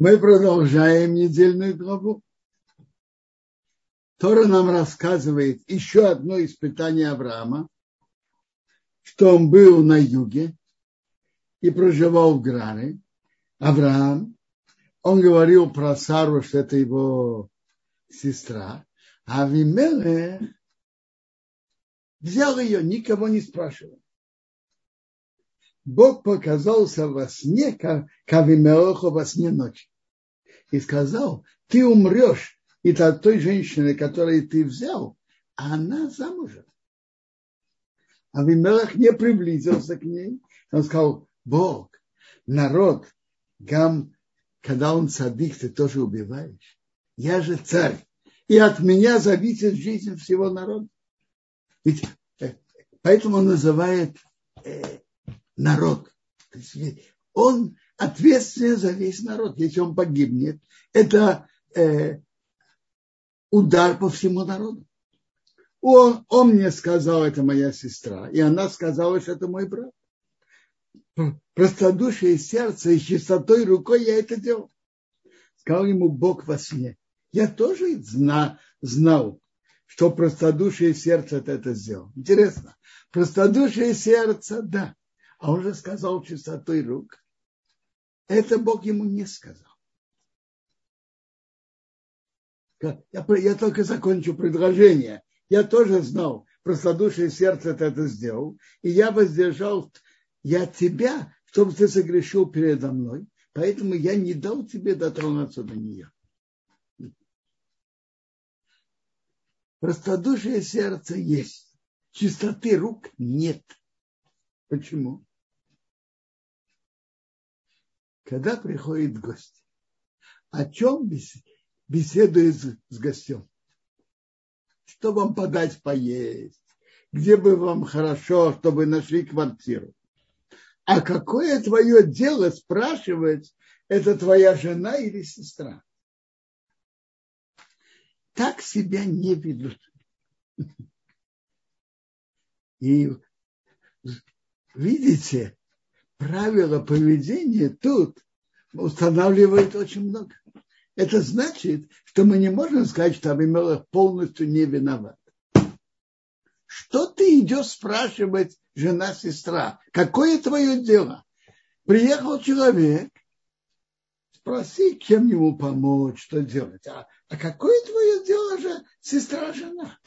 Мы продолжаем недельную главу. Тора нам рассказывает еще одно испытание Авраама, что он был на юге и проживал в Гране. Авраам, он говорил про Сару, что это его сестра, а Вимеле взял ее, никого не спрашивал. Бог показался во сне, как Авимелеху во сне ночи и сказал, ты умрешь, и от той женщины, которую ты взял, она замужем. А Вимелах не приблизился к ней. Он сказал, Бог, народ, гам, когда он садик, ты тоже убиваешь. Я же царь. И от меня зависит жизнь всего народа. Ведь э, поэтому он называет э, народ. Он ответственен за весь народ. Если он погибнет, это э, удар по всему народу. Он, он мне сказал, это моя сестра, и она сказала, что это мой брат. Простодушие сердца и чистотой рукой я это делал. Сказал ему Бог во сне. Я тоже зна, знал, что простодушие сердца это сделал. Интересно. Простодушие сердца, да. А он же сказал чистотой рук. Это Бог ему не сказал. Я, я только закончу предложение. Я тоже знал, простодушие сердце это сделал, и я воздержал я тебя, чтобы ты согрешил передо мной, поэтому я не дал тебе дотронуться до нее. Простодушие сердца есть, чистоты рук нет. Почему? Когда приходит гость, о чем беседует с гостем? Что вам подать поесть? Где бы вам хорошо, чтобы нашли квартиру? А какое твое дело спрашивать, это твоя жена или сестра? Так себя не ведут. И видите, правила поведения тут устанавливает очень много. Это значит, что мы не можем сказать, что Авимелах полностью не виноват. Что ты идешь спрашивать, жена-сестра? Какое твое дело? Приехал человек, спроси, чем ему помочь, что делать. А, а какое твое дело же сестра-жена?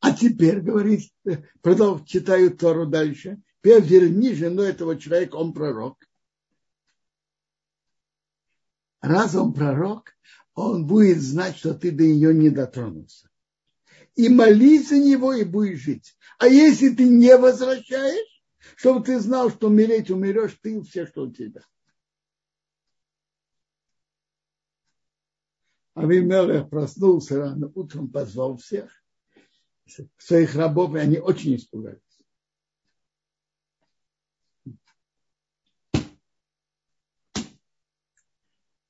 А теперь, говорит, продолжаю, читаю Тору дальше, верни жену этого человека, он пророк. Раз он пророк, он будет знать, что ты до нее не дотронулся. И молись за него, и будешь жить. А если ты не возвращаешь, чтобы ты знал, что умереть умрешь ты и все, что у тебя. Авимелех проснулся рано утром, позвал всех своих рабов, и они очень испугались.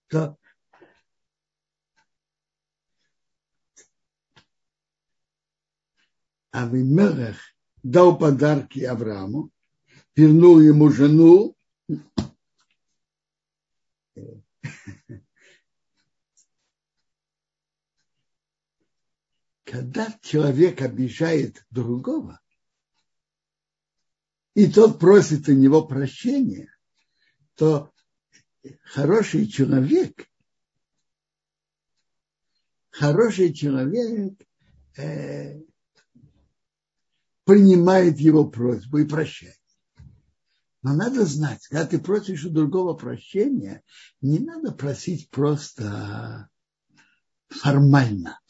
То Авимелех дал подарки Аврааму, вернул ему жену, когда человек обижает другого, и тот просит у него прощения, то хороший человек, хороший человек э, принимает его просьбу и прощает. Но надо знать, когда ты просишь у другого прощения, не надо просить просто формально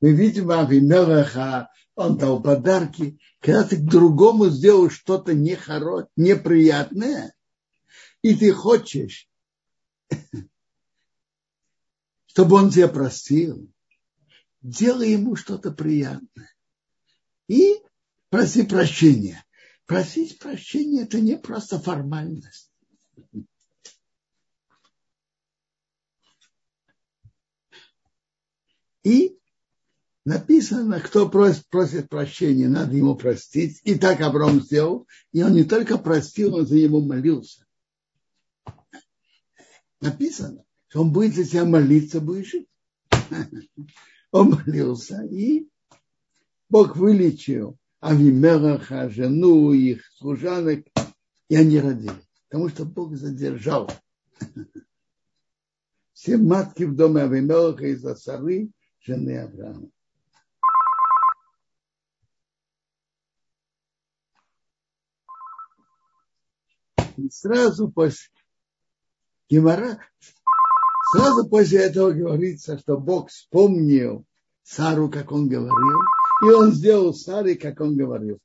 мы видим Авимелаха, он дал подарки. Когда ты к другому сделал что-то нехорошее, неприятное, и ты хочешь, чтобы он тебя простил, делай ему что-то приятное. И проси прощения. Просить прощения – это не просто формальность. И написано, кто просит, просит прощения, надо ему простить. И так Авраам сделал. И он не только простил, он за него молился. Написано, что он будет за тебя молиться, будешь жить. Он молился, и Бог вылечил Авимераха, жену их, служанок, и они родили. Потому что Бог задержал все матки в доме Авимелаха из-за Сары, жены Авраама. И сразу после Гемора, сразу после этого говорится, что Бог вспомнил Сару, как он говорил, и он сделал Саре, как он говорил.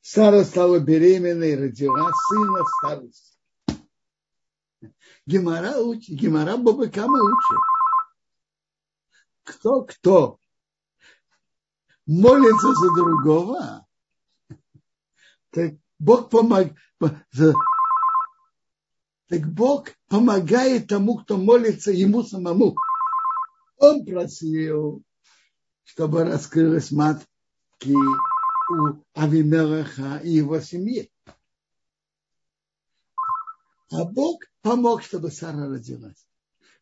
Сара стала беременной, родила сына старости. Гемора учит, Гемора Бабакама учит. Кто, кто молится за другого, так Бог помог, так Бог помогает тому, кто молится ему самому. Он просил, чтобы раскрылась матки у Авимелаха и его семьи. А Бог помог, чтобы Сара родилась.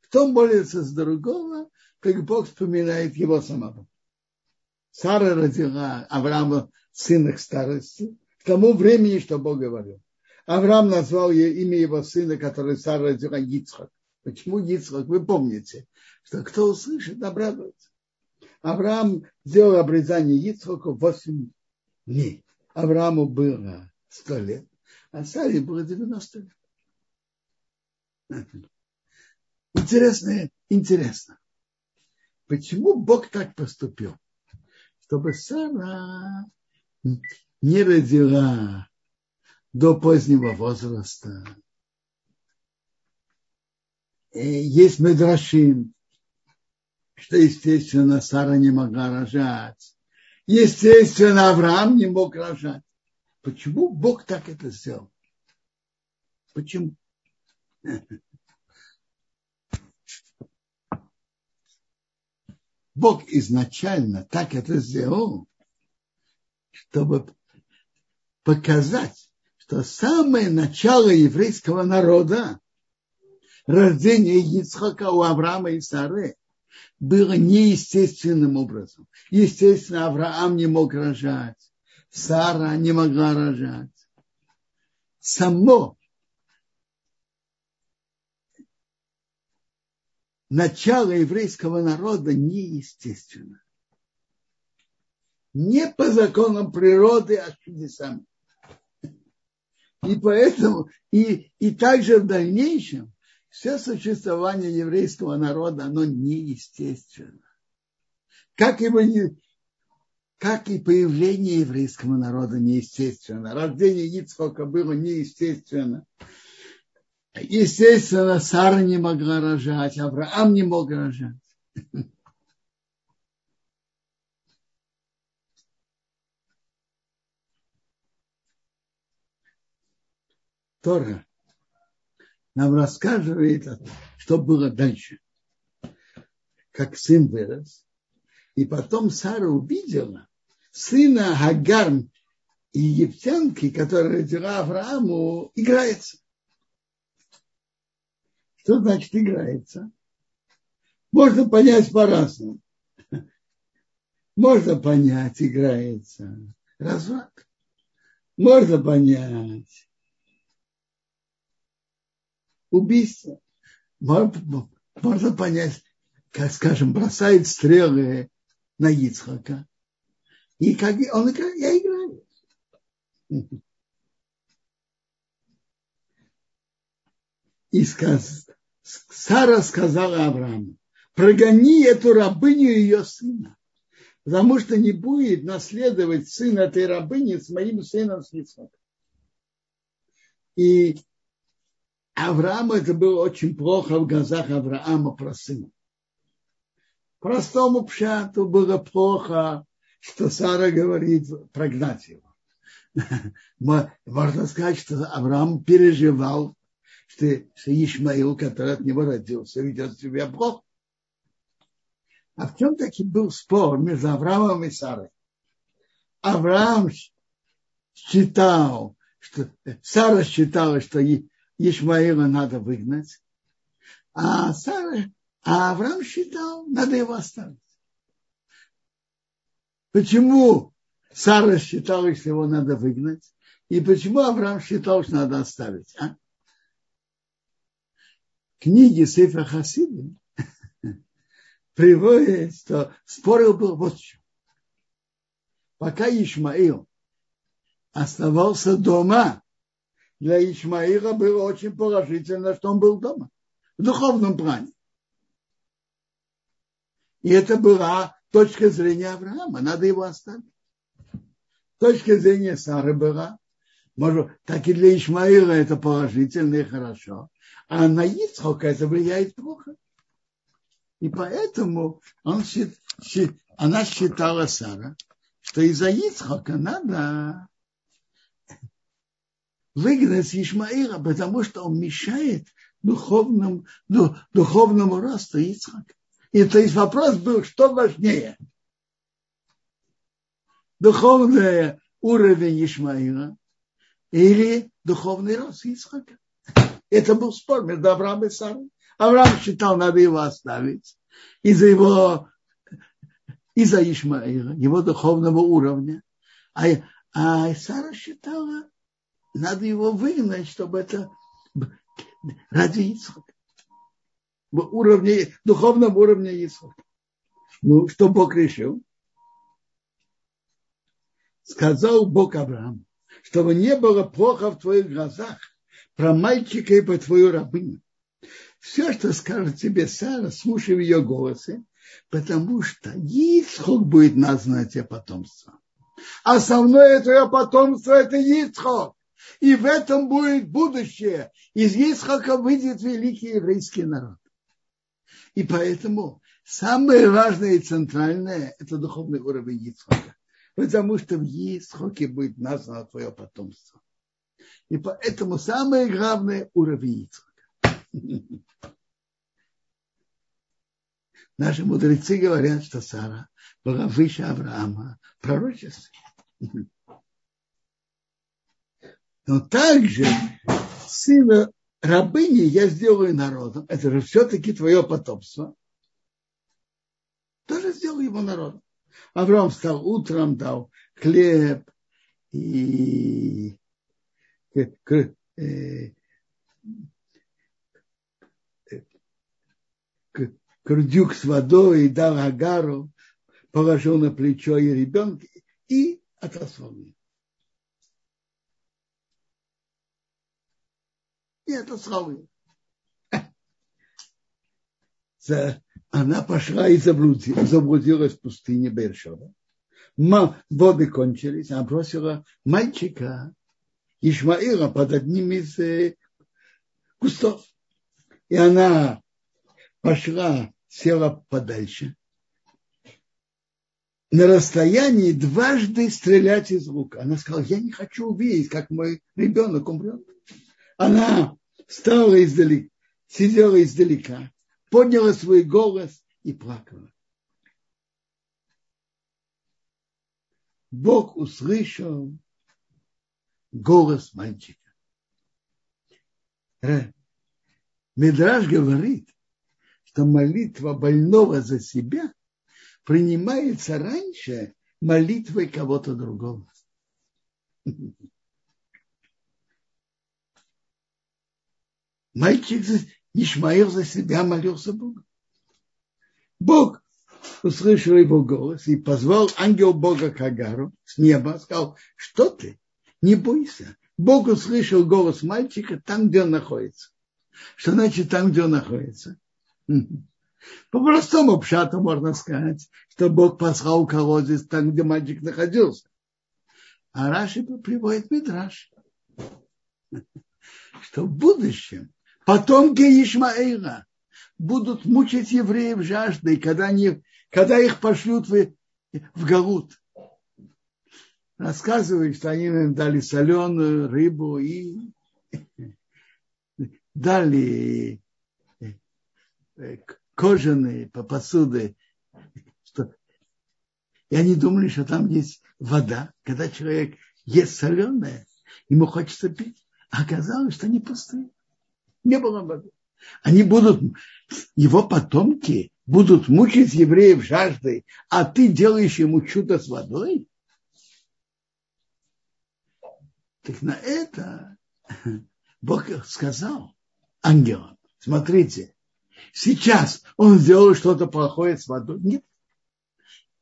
Кто молится с другого, как Бог вспоминает его самого. Сара родила Авраама сына к старости, к тому времени, что Бог говорил. Авраам назвал ей имя его сына, который Сара родила Ицхак. Почему Ицхак? Вы помните, что кто услышит, обрадуется. Авраам сделал обрезание Ицхаку 8 дней. Аврааму было 100 лет, а Саре было 90 лет. Интересно, интересно. Почему Бог так поступил? Чтобы Сара не родила до позднего возраста. И есть медрашим, что, естественно, Сара не могла рожать. Естественно, Авраам не мог рожать. Почему Бог так это сделал? Почему? Бог изначально так это сделал, чтобы показать, что самое начало еврейского народа, рождение Ицхака у Авраама и Сары, было неестественным образом. Естественно, Авраам не мог рожать, Сара не могла рожать. Само начало еврейского народа неестественно. Не по законам природы, а чудесами. И поэтому, и, и также в дальнейшем, все существование еврейского народа, оно неестественно. Как, его не, как и появление еврейского народа неестественно. Рождение Ицхока было неестественно. Естественно, Сара не могла рожать, Авраам не мог рожать. Тора нам рассказывает, что было дальше. Как сын вырос. И потом Сара увидела сына Хагар и египтянки, которая родила Аврааму, играется. Что значит играется? Можно понять по-разному. Можно понять, играется. Развод. Можно понять убийство. Можно понять, как, скажем, бросает стрелы на Ицхака. И как он играет, я играю. И сказ, Сара сказала Аврааму, прогони эту рабыню ее сына, потому что не будет наследовать сын этой рабыни с моим сыном с Ицхаком. И Аврааму это было очень плохо в глазах Авраама про сына. Простому пшату было плохо, что Сара говорит прогнать его. Можно сказать, что Авраам переживал, что, что Ишмаил, который от него родился, ведет себя плохо. А в чем таки был спор между Авраамом и Сарой? Авраам считал, что Сара считала, что Ишмаила надо выгнать, а Сара, а Авраам считал, надо его оставить. Почему Сара считала, что его надо выгнать? И почему Авраам считал, что надо оставить? А? Книги Сейфа Хасиды приводит, что спорил был вот в чем. Пока Ишмаил оставался дома, для Ишмаила было очень положительно, что он был дома, в духовном плане. И это была точка зрения Авраама, надо его оставить. Точка зрения Сары была, может, так и для Ишмаила это положительно и хорошо, а на Ицхока это влияет плохо. И поэтому он, она считала Сара, что из-за Ицхака надо выгнать Ишмаила, потому что он мешает духовному, духовному росту Ицхака. И то есть вопрос был, что важнее? Духовный уровень Ишмаила или духовный рост Ицхака? Это был спор между Авраамом и Сарой. Авраам считал, надо его оставить из-за его, из-за Ишмаила, его духовного уровня. А, а Сара считала, надо его выгнать, чтобы это ради Ицхака. Уровне, духовном уровне Ицхака. Ну, что Бог решил? Сказал Бог Аврааму, чтобы не было плохо в твоих глазах про мальчика и по твою рабыню все, что скажет тебе Сара, слушай в ее голосе, потому что Ицхок будет названо тебе потомство. Основное твое потомство – это Ицхок. И в этом будет будущее. Из Ицхака выйдет великий еврейский народ. И поэтому самое важное и центральное – это духовный уровень Ицхака. Потому что в Ицхаке будет названо твое потомство. И поэтому самое главное – уровень Ицхака. Наши мудрецы говорят, что Сара была выше Авраама пророчества. Но также сына рабыни я сделаю народом. Это же все-таки твое потомство. Тоже сделал его народом. Авраам встал утром, дал хлеб и э, крудюк с водой, дал Агару, положил на плечо и ребенка и отослал ее. И отослал ее. Она пошла и заблудилась, заблудилась в пустыне Бершова. Воды кончились, она бросила мальчика Ишмаила под одним из э, кустов. И она пошла, села подальше, на расстоянии дважды стрелять из лука. Она сказала, я не хочу увидеть, как мой ребенок умрет. Она встала издалека, сидела издалека, подняла свой голос и плакала. Бог услышал голос мальчика. Медраж говорит, что молитва больного за себя принимается раньше молитвой кого-то другого. Мальчик Ишмаил за себя молился Богу. Бог услышал его голос и позвал ангел Бога к Агару с неба, сказал, что ты, не бойся. Бог услышал голос мальчика там, где он находится. Что значит там, где он находится? По простому пшату можно сказать, что Бог послал колодец там, где мальчик находился. А Раши приводит Мидраш, что в будущем потомки Ишмаэла будут мучить евреев жаждой, когда, они, когда их пошлют в, в Галут. Рассказывают, что они им дали соленую рыбу и дали Э, кожаные посуды И они думали, что там есть вода. Когда человек ест соленое, ему хочется пить. А оказалось, что они пустые. Не было воды. Они будут, его потомки будут мучить евреев жаждой, а ты делаешь ему чудо с водой? Так на это Бог сказал ангелам, смотрите, сейчас он сделал что-то плохое с водой. Нет.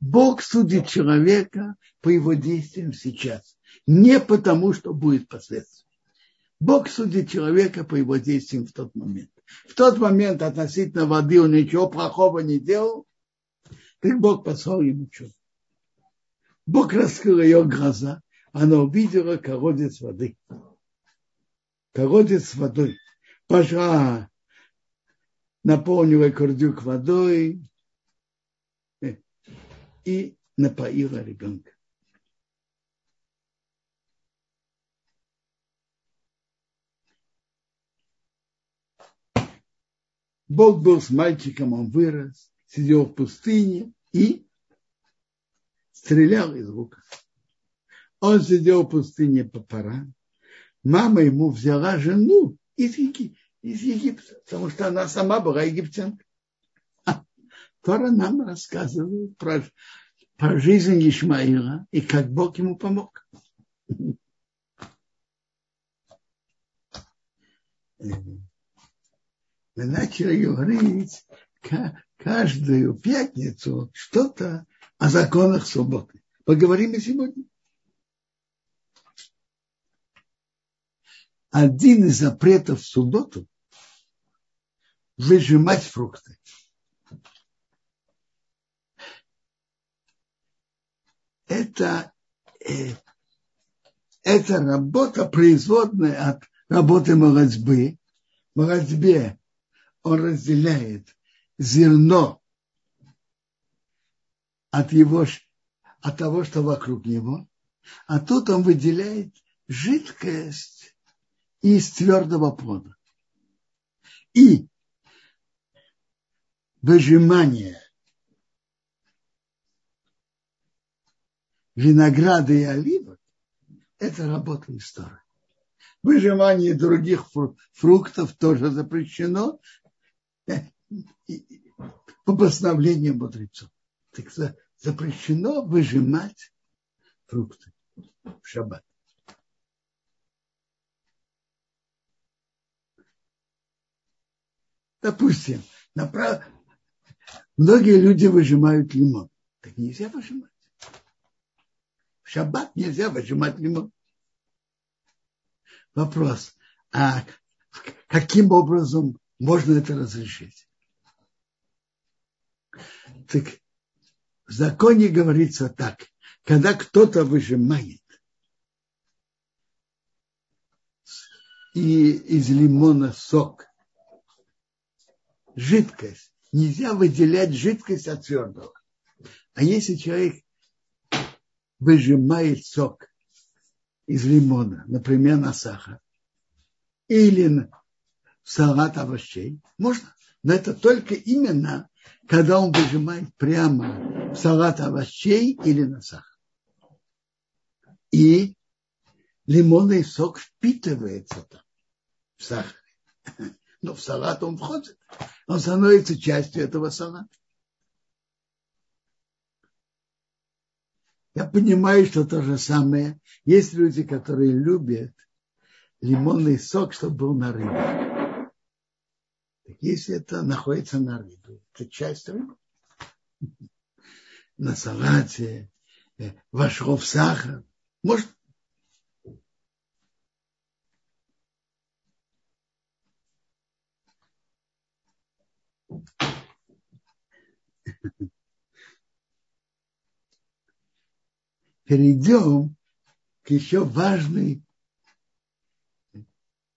Бог судит человека по его действиям сейчас. Не потому, что будет последствия. Бог судит человека по его действиям в тот момент. В тот момент относительно воды он ничего плохого не делал, так Бог послал ему чудо. Бог раскрыл ее глаза, она увидела колодец воды. Колодец с водой. Пошла, наполнила курдюк водой и напоила ребенка. Бог был с мальчиком, он вырос, сидел в пустыне и стрелял из лука. Он сидел в пустыне по парам. Мама ему взяла жену из, Еги, из Египта, потому что она сама была египтянка. Тора нам рассказывает про, про жизнь Ишмаила и как Бог ему помог. Мы начали говорить каждую пятницу что-то о законах субботы. Поговорим и сегодня. один из запретов в субботу выжимать фрукты. Это, э, это работа производная от работы молодьбы. Молодьбе он разделяет зерно от его, от того, что вокруг него, а тут он выделяет жидкость из твердого плода. И выжимание винограда и оливок – это работа истории. Выжимание других фруктов тоже запрещено по постановлению мудрецов. Так запрещено выжимать фрукты в шаббат. Допустим, направ... многие люди выжимают лимон. Так нельзя выжимать. В шаббат нельзя выжимать лимон. Вопрос, а каким образом можно это разрешить? Так в законе говорится так, когда кто-то выжимает и из лимона сок, жидкость. Нельзя выделять жидкость от твердого. А если человек выжимает сок из лимона, например, на сахар, или салат овощей, можно. Но это только именно, когда он выжимает прямо в салат овощей или на сахар. И лимонный сок впитывается там в сахаре но в салат он входит. Он становится частью этого салата. Я понимаю, что то же самое. Есть люди, которые любят лимонный сок, чтобы был на рыбе. Так если это находится на рыбе, это часть рыбы. На салате, э, вошло в сахар. Может, Перейдем к еще важной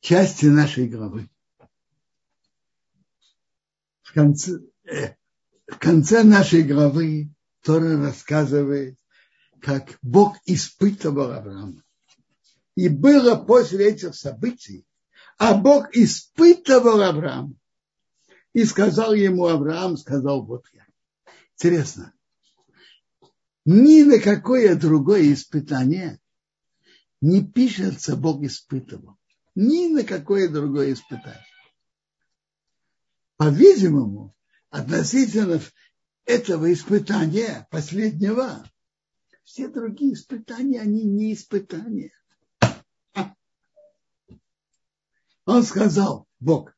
части нашей главы. В конце, э, в конце нашей главы Тора рассказывает, как Бог испытывал Авраама. И было после этих событий, а Бог испытывал Авраама. И сказал ему Авраам, сказал вот я. Интересно. ни на какое другое испытание не пишется Бог испытывал. Ни на какое другое испытание. По-видимому, относительно этого испытания, последнего, все другие испытания, они не испытания. Он сказал, Бог,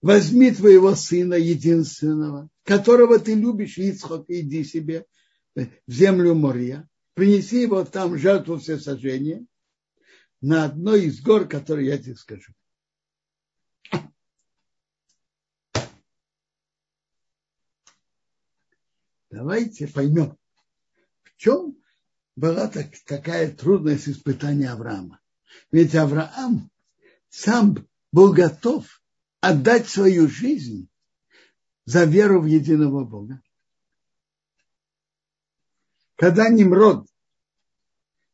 возьми твоего сына единственного, которого ты любишь, Ицхок, иди себе в землю моря, принеси его там жертву всесожжения на одной из гор, которые я тебе скажу. Давайте поймем, в чем была так, такая трудность испытания Авраама. Ведь Авраам сам был готов отдать свою жизнь за веру в единого Бога. Когда Немрод,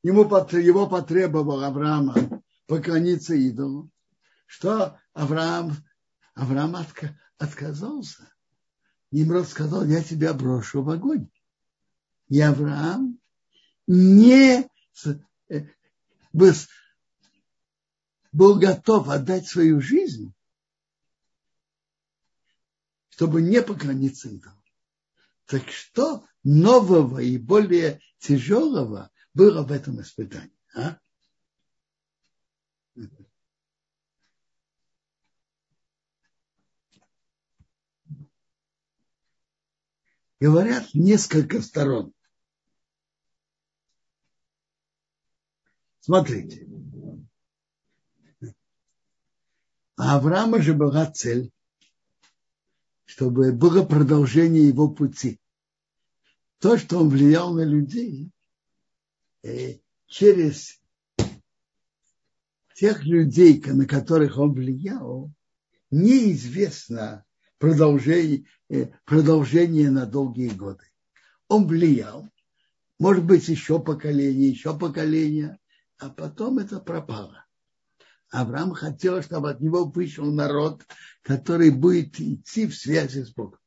ему, его потребовал Авраама поклониться идолу, что Авраам, Авраам отказался. Немрод сказал, я тебя брошу в огонь. И Авраам не э, был готов отдать свою жизнь, чтобы не поклониться идолу. Так что нового и более тяжелого было в этом испытании? А? Говорят несколько сторон. Смотрите. А Авраама же была цель, чтобы было продолжение его пути то, что он влиял на людей э, через тех людей, на которых он влиял, неизвестно продолжение, э, продолжение на долгие годы. Он влиял, может быть, еще поколение, еще поколение, а потом это пропало. Авраам хотел, чтобы от него вышел народ, который будет идти в связи с Богом.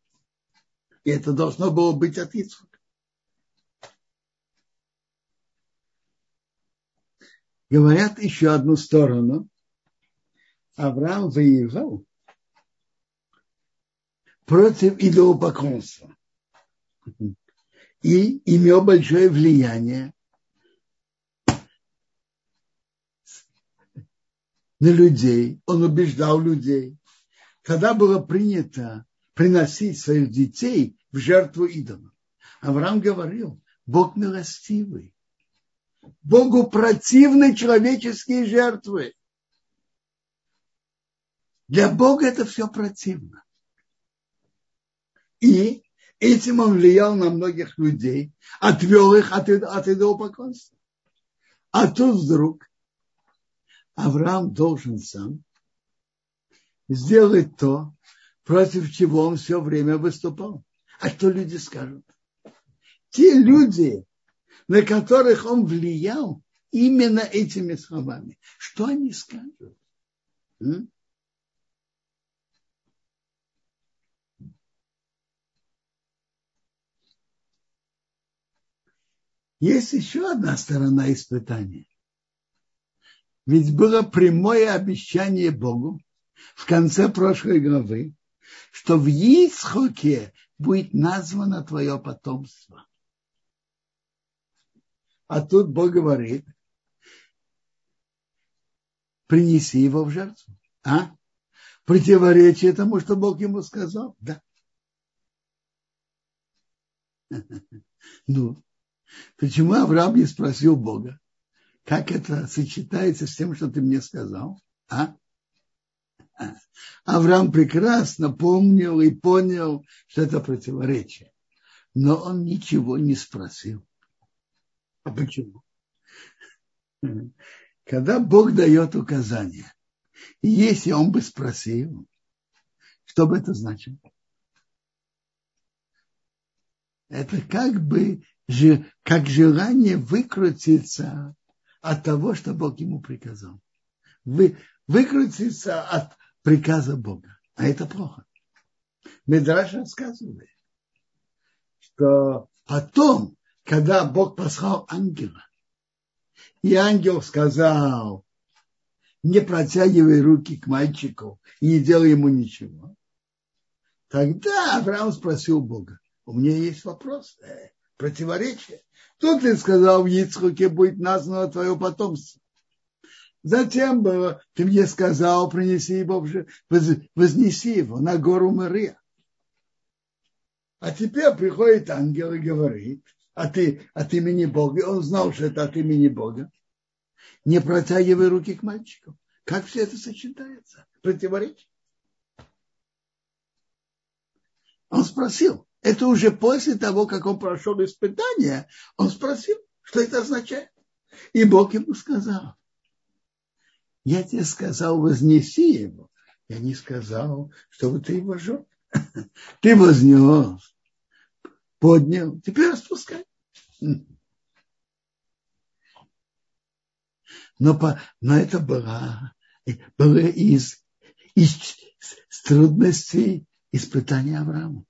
И это должно было быть от Ицхака. говорят еще одну сторону. Авраам воевал против идолопоклонства и имел большое влияние на людей, он убеждал людей. Когда было принято приносить своих детей в жертву идолам, Авраам говорил, Бог милостивый, Богу противны человеческие жертвы. Для Бога это все противно. И этим он влиял на многих людей, отвел их от, от идолопоклонства. А тут вдруг Авраам должен сам сделать то, против чего он все время выступал. А что люди скажут? Те люди, на которых он влиял именно этими словами. Что они скажут? Есть еще одна сторона испытания. Ведь было прямое обещание Богу в конце прошлой главы, что в Ицхоке будет названо твое потомство. А тут Бог говорит, принеси его в жертву. А? Противоречие тому, что Бог ему сказал? Да. Ну, почему Авраам не спросил Бога, как это сочетается с тем, что ты мне сказал? А? Авраам прекрасно помнил и понял, что это противоречие. Но он ничего не спросил. А почему? Когда Бог дает указания, если он бы спросил, что бы это значило? Это как бы как желание выкрутиться от того, что Бог ему приказал. Вы, выкрутиться от приказа Бога. А это плохо. Медраж рассказывает, что потом когда Бог послал ангела, и ангел сказал, не протягивай руки к мальчику и не делай ему ничего. Тогда Авраам спросил Бога, у меня есть вопрос, э, противоречие. Тут ты сказал, в Ицхуке будет названо твое потомство. Затем было, ты мне сказал, принеси его, вознеси его на гору Мария. А теперь приходит ангел и говорит от, от имени Бога. Он знал, что это от имени Бога. Не протягивай руки к мальчику. Как все это сочетается? Противоречие. Он спросил. Это уже после того, как он прошел испытание, он спросил, что это означает. И Бог ему сказал, я тебе сказал, вознеси его. Я не сказал, чтобы ты его жег. Ты вознес, поднял, теперь распускай. Но, по, но это было, было из, из трудностей испытания Авраама.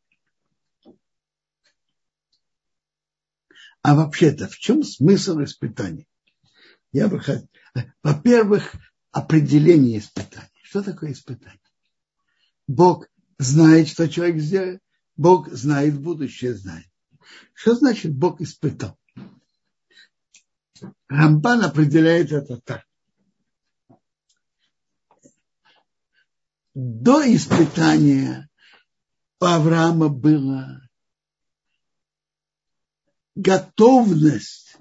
А вообще-то в чем смысл испытания? Я бы хотел, во-первых, определение испытания. Что такое испытание? Бог знает, что человек сделает. Бог знает будущее, знает. Что значит Бог испытал? Рамбан определяет это так. До испытания у Авраама была готовность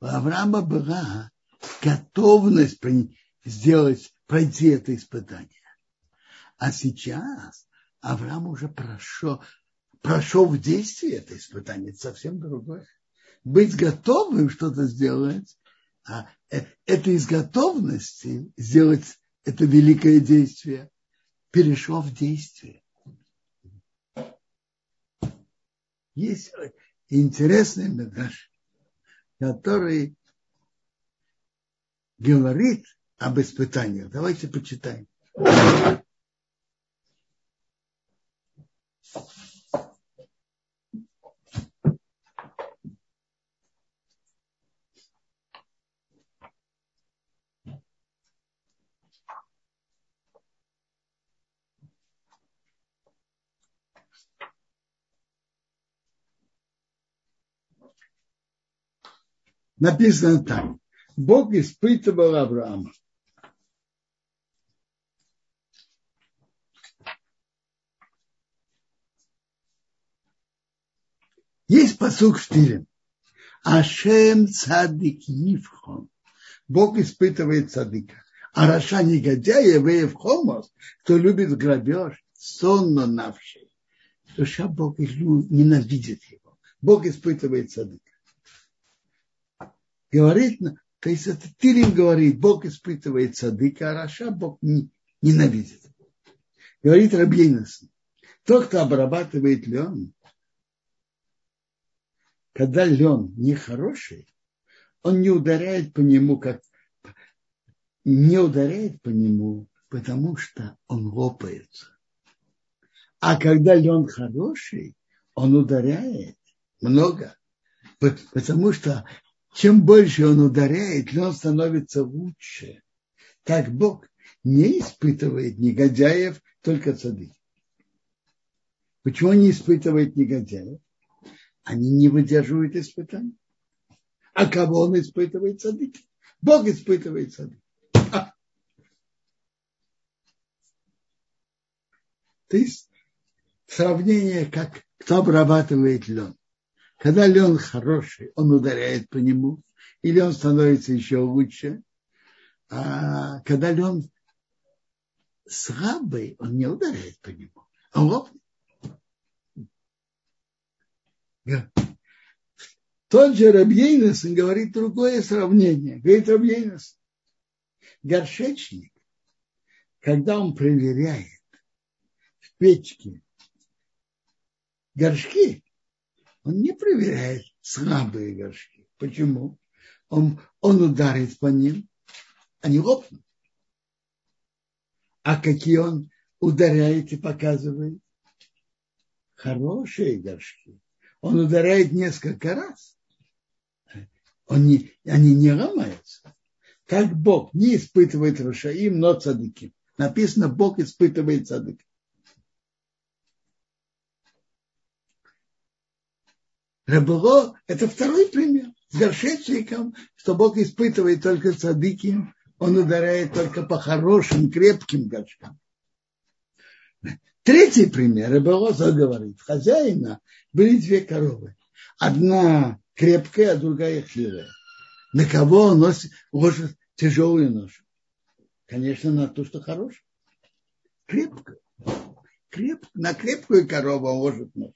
у Авраама была готовность сделать, пройти это испытание. А сейчас Авраам уже прошел, прошел в действие это испытание, это совсем другое. Быть готовым что-то сделать, а э, это из готовности сделать это великое действие перешло в действие. Есть интересный медраж, который говорит об испытаниях. Давайте почитаем. Написано так. Бог испытывал Авраама. Есть посук в Тиле. Ашем цадик Евхон. Бог испытывает цадика. А Раша негодяя в хомос, кто любит грабеж, сонно навший. Душа Бог ненавидит его. Бог испытывает цадика. Говорит, то есть это Тилим говорит, Бог испытывает цадыка, а Раша Бог не, ненавидит. Говорит Рабьейнос, тот, кто обрабатывает лен, когда лен нехороший, он не ударяет по нему, как не ударяет по нему, потому что он лопается. А когда лен хороший, он ударяет много, потому что чем больше он ударяет, лен становится лучше. Так Бог не испытывает негодяев, только цадыки. Почему не испытывает негодяев? Они не выдерживают испытаний. А кого он испытывает цадыки? Бог испытывает цадыки. А. То есть сравнение, как кто обрабатывает лен. Когда лен хороший, он ударяет по нему, или он становится еще лучше. А когда лен слабый, он не ударяет по нему, а лопнет. Тот же Рабьейнес говорит другое сравнение. Говорит Рабьейнес, горшечник, когда он проверяет в печке горшки, он не проверяет слабые горшки. Почему? Он, он ударит по ним, они лопнут. А какие он ударяет и показывает хорошие горшки. Он ударяет несколько раз. Он не, они не ломаются. Как Бог не испытывает Рушаим, но цадыки. Написано, Бог испытывает цадыки. Рабыло – это второй пример с горшечником, что Бог испытывает только цадыки, он ударяет только по хорошим, крепким горшкам. Третий пример, Рабелоза говорит, хозяина были две коровы. Одна крепкая, а другая хилая. На кого он носит, ложит тяжелую ношу? Конечно, на то, что хорошее. Крепкую. Креп, на крепкую корову он ложит ношу.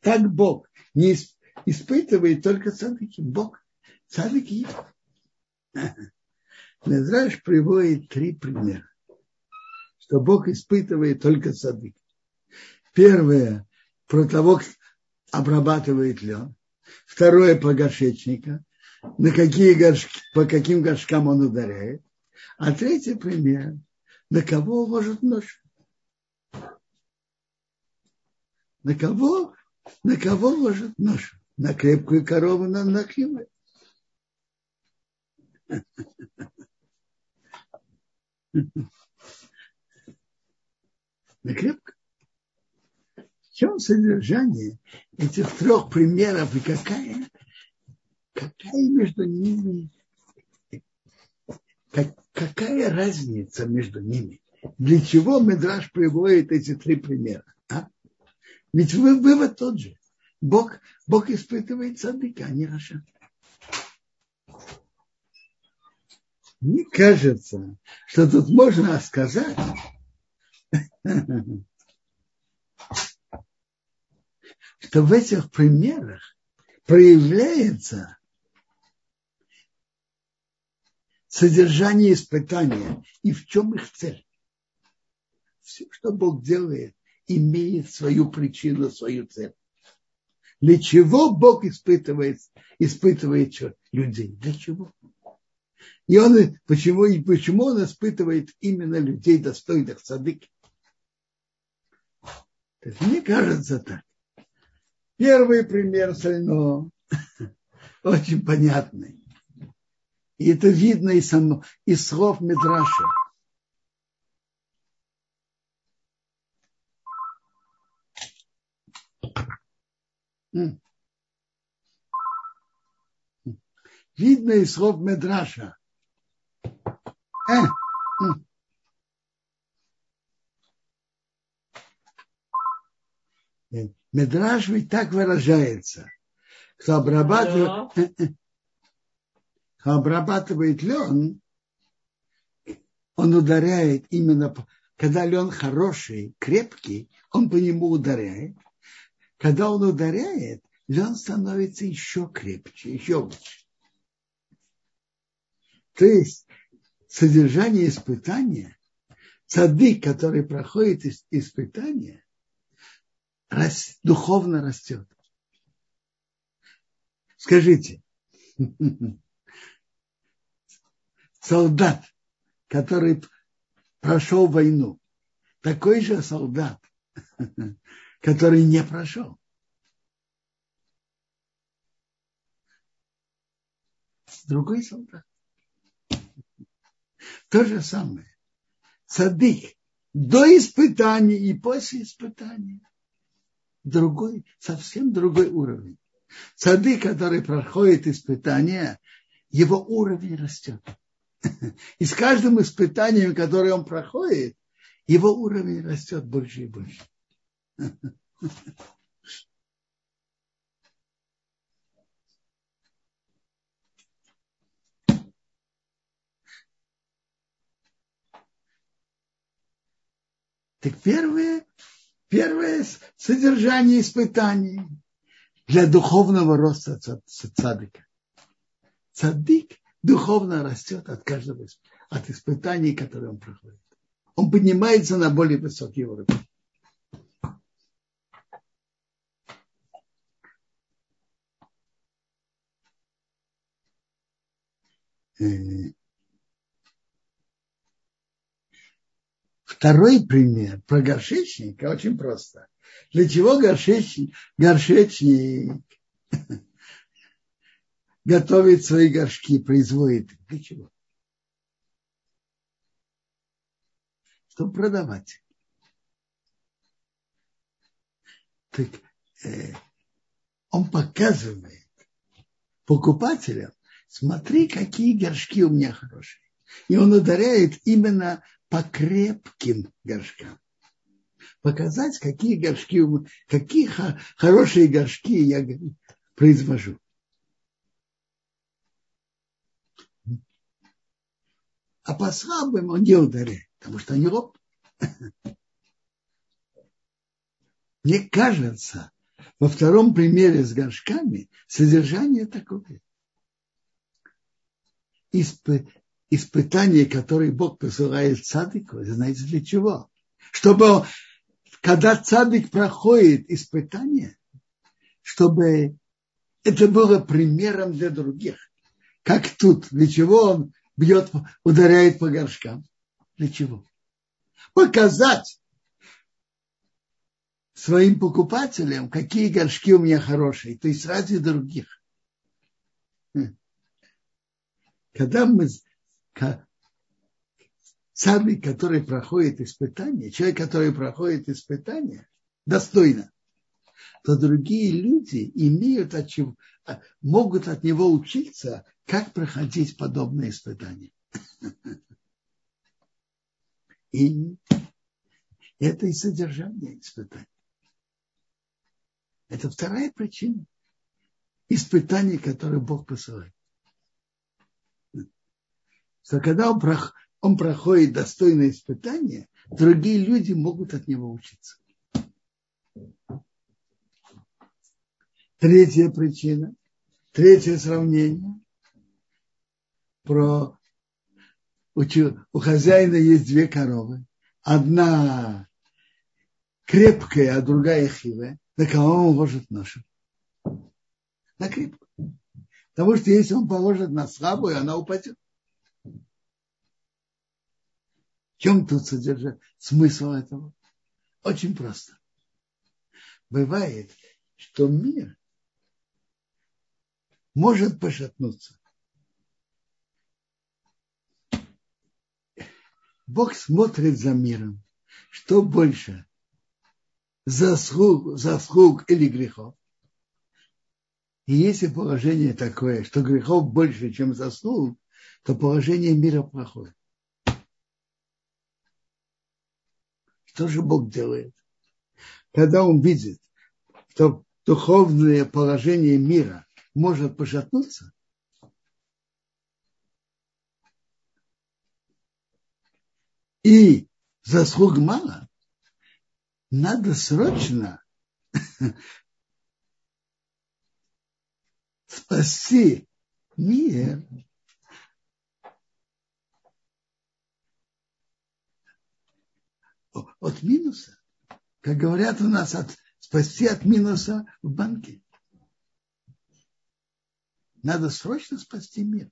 Так Бог не испытывает только цадыки. Бог цадыки. Мезраж приводит три примера, что Бог испытывает только цадыки. Первое, про того, обрабатывает лен. Второе, по горшечника. На какие горшки, по каким горшкам он ударяет. А третий пример, на кого ложит нож. На кого, на кого ложит нож? На крепкую корову, на нахимы. На крепко. В чем содержание этих трех примеров и какая, какая между ними, как, какая разница между ними? Для чего Медраж приводит эти три примера? А? Ведь вы, вывод тот же. Бог, Бог испытывает садыка, а не Раша. Мне кажется, что тут можно сказать, что в этих примерах проявляется содержание испытания и в чем их цель. Все, что Бог делает, имеет свою причину, свою цель. Для чего Бог испытывает, испытывает людей? Для чего? И он, почему, и почему он испытывает именно людей, достойных цадыки? Мне кажется так. Первый пример сольно очень понятный. И это видно из, само, из слов Медраша. Видно из слов Медраша. Э, Медраж ведь так выражается. Кто обрабатывает, э, э, кто обрабатывает лен, он ударяет именно, когда лен хороший, крепкий, он по нему ударяет. Когда он ударяет, лен становится еще крепче, еще лучше. То есть содержание испытания, цадык, который проходит испытание, рас, духовно растет. Скажите, солдат, который прошел войну, такой же солдат, который не прошел. Другой солдат. То же самое. Садык до испытаний и после испытаний. Другой, совсем другой уровень. Сады, который проходит испытания, его уровень растет. И с каждым испытанием, которое он проходит, его уровень растет больше и больше. Так первое, первое содержание испытаний для духовного роста цадыка. Цадык духовно растет от каждого от испытаний, которые он проходит. Он поднимается на более высокий уровень. Второй пример про горшечника очень просто. Для чего горшечник, горшечник готовит свои горшки, производит? Для чего? Чтобы продавать. Так э, он показывает покупателям, смотри, какие горшки у меня хорошие. И он ударяет именно по крепким горшкам. Показать, какие горшки, какие хорошие горшки я произвожу. А по слабым он не ударяет, потому что они робят. Мне кажется, во втором примере с горшками содержание такое. Исп... Испытание, которое Бог посылает цадику, знаете для чего? Чтобы, когда цадик проходит испытание, чтобы это было примером для других. Как тут, для чего он бьет, ударяет по горшкам? Для чего? Показать, своим покупателям, какие горшки у меня хорошие, то есть ради других. Когда мы, царь, который проходит испытание, человек, который проходит испытание, достойно, то другие люди имеют от чего, а, могут от него учиться, как проходить подобные испытания. И это и содержание испытаний. Это вторая причина испытаний, которые Бог посылает. Что когда он, он проходит достойное испытание, другие люди могут от него учиться. Третья причина, третье сравнение про у, хозяина есть две коровы. Одна крепкая, а другая хилая на кого он ложит нашу? На крепкую. Потому что если он положит на слабую, она упадет. В чем тут содержит смысл этого? Очень просто. Бывает, что мир может пошатнуться. Бог смотрит за миром. Что больше? заслуг, заслуг или грехов. И если положение такое, что грехов больше, чем заслуг, то положение мира плохое. Что же Бог делает? Когда он видит, что духовное положение мира может пошатнуться, и заслуг мало, надо срочно спасти мир от минуса. Как говорят у нас, от, спасти от минуса в банке. Надо срочно спасти мир.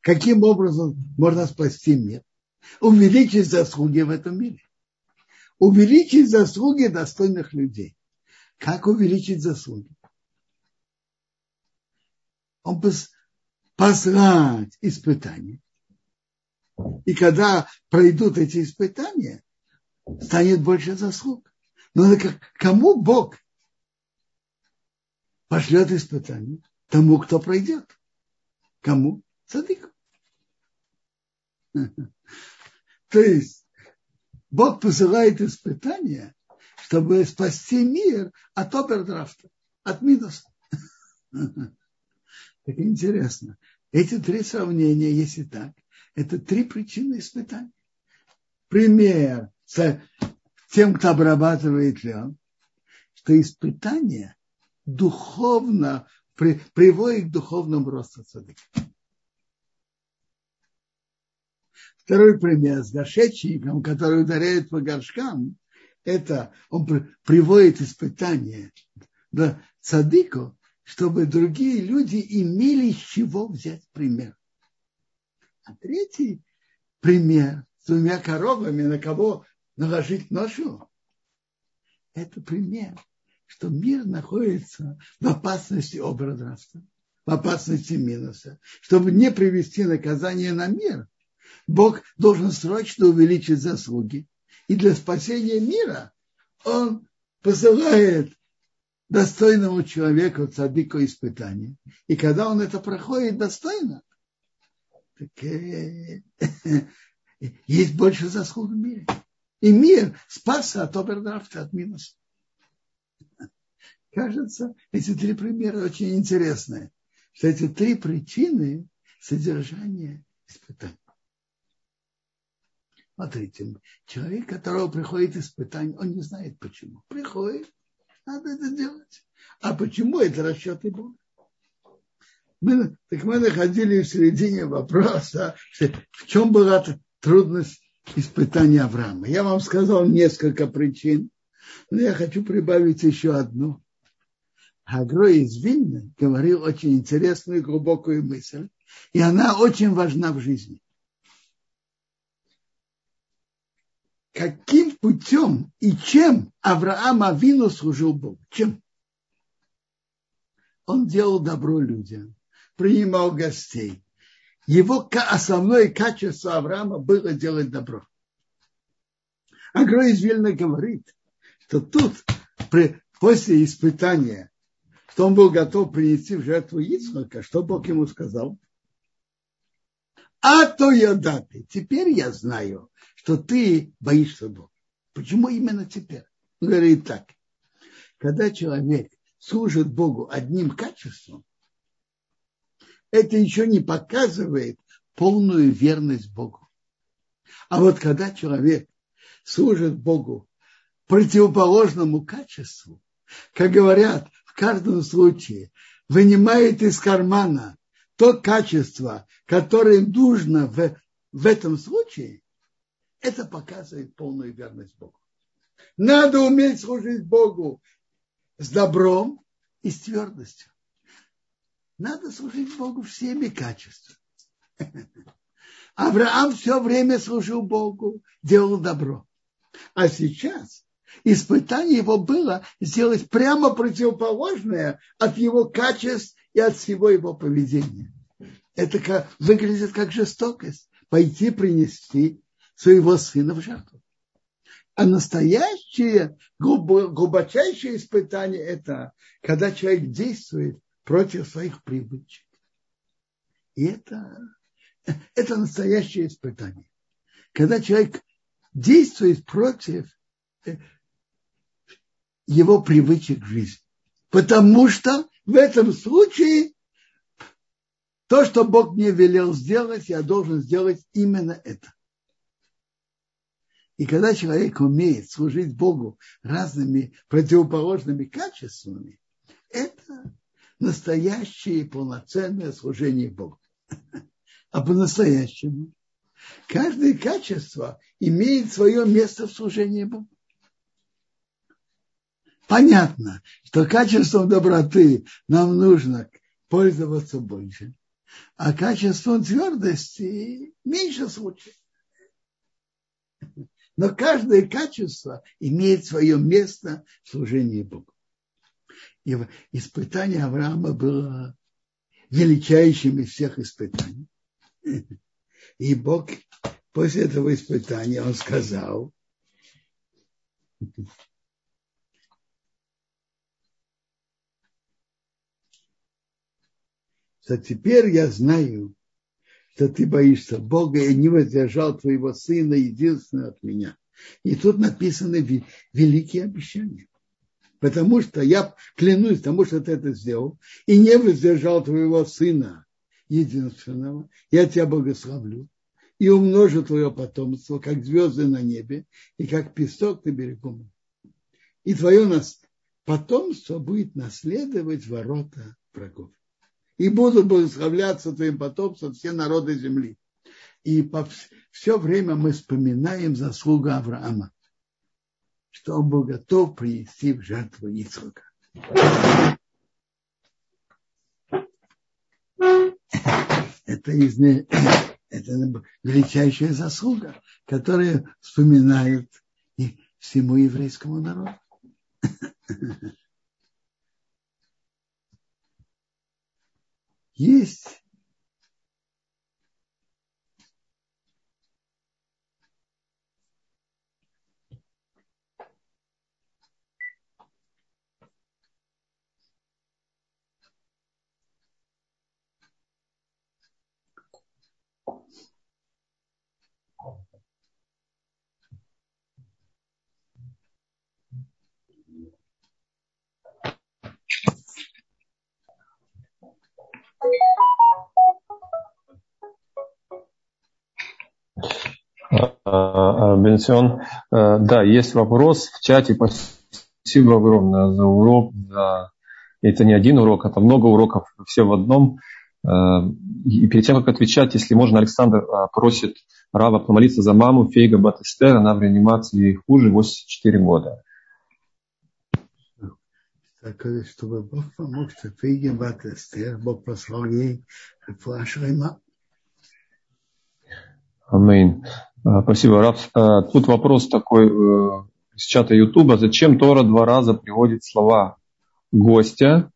Каким образом можно спасти мир? Увеличить заслуги в этом мире увеличить заслуги достойных людей. Как увеличить заслуги? Он послать испытания. И когда пройдут эти испытания, станет больше заслуг. Но кому Бог пошлет испытания? Тому, кто пройдет. Кому? Садыку. То есть Бог посылает испытания, чтобы спасти мир от овердрафта, от минуса. Так интересно. Эти три сравнения, если так, это три причины испытаний. Пример тем, кто обрабатывает лен, что испытание духовно приводит к духовному росту цадыка. Второй пример с горшечником, который ударяет по горшкам, это он приводит испытание да, цадыку, чтобы другие люди имели с чего взять пример. А третий пример с двумя коровами, на кого наложить ношу, это пример, что мир находится в опасности образа, в опасности минуса. Чтобы не привести наказание на мир, Бог должен срочно увеличить заслуги. И для спасения мира он посылает достойному человеку цадыку испытание. И когда он это проходит достойно, так э, есть больше заслуг в мире. И мир спасся от овердрафта, от минуса. Кажется, эти три примера очень интересные. Что эти три причины содержания испытаний. Смотрите, человек, которого приходит испытание, он не знает почему. Приходит, надо это делать. А почему это расчеты Бога? Мы, так мы находили в середине вопроса, в чем была трудность испытания Авраама. Я вам сказал несколько причин, но я хочу прибавить еще одну. Агро из Вильны говорил очень интересную глубокую мысль, и она очень важна в жизни. Каким путем и чем Авраам Авину служил Богу? Чем? Он делал добро людям, принимал гостей. Его основное качество Авраама было делать добро. Агро из Вильны говорит, что тут после испытания что он был готов принести в жертву Ицхака, что Бог ему сказал? А то я даты. Теперь я знаю, что ты боишься Бога. Почему именно теперь? Он говорит так. Когда человек служит Богу одним качеством, это еще не показывает полную верность Богу. А вот когда человек служит Богу противоположному качеству, как говорят, в каждом случае вынимает из кармана то качество, которое нужно в, в этом случае, это показывает полную верность Богу. Надо уметь служить Богу с добром и с твердостью. Надо служить Богу всеми качествами. Авраам все время служил Богу, делал добро. А сейчас испытание его было сделать прямо противоположное от его качеств и от всего его поведения. Это как, выглядит как жестокость. Пойти принести своего сына в жертву. А настоящее, глубочайшее испытание – это когда человек действует против своих привычек. И это, это настоящее испытание. Когда человек действует против его привычек жизни. Потому что в этом случае то, что Бог мне велел сделать, я должен сделать именно это. И когда человек умеет служить Богу разными противоположными качествами, это настоящее полноценное служение Богу. А по-настоящему каждое качество имеет свое место в служении Богу. Понятно, что качеством доброты нам нужно пользоваться больше, а качеством твердости меньше случаев. Но каждое качество имеет свое место в служении Богу. И испытание Авраама было величайшим из всех испытаний. И Бог после этого испытания, он сказал, что теперь я знаю, что ты боишься Бога и не воздержал твоего сына единственного от меня. И тут написаны великие обещания. Потому что я клянусь тому, что ты это сделал, и не воздержал твоего сына единственного, я тебя благословлю и умножу твое потомство, как звезды на небе, и как песок на берегу. И твое нас потомство будет наследовать ворота врагов и будут благословляться твоим потомством все народы земли. И по, все время мы вспоминаем заслугу Авраама, что он был готов принести в жертву Ицхака. Это, из, это величайшая заслуга, которая вспоминает и всему еврейскому народу. Есть Бенсион. Э, да, есть вопрос в чате. Спасибо огромное за урок. За... Это не один урок, это много уроков, все в одном. Э, и перед тем, как отвечать, если можно, Александр а, просит Рава помолиться за маму Фейга Батестер. Она в реанимации хуже 84 года. чтобы Бог помог, Фейге Батестер, Бог послал ей Аминь. А, спасибо, Раф. А, тут вопрос такой э, из чата Ютуба. Зачем Тора два раза приводит слова гостя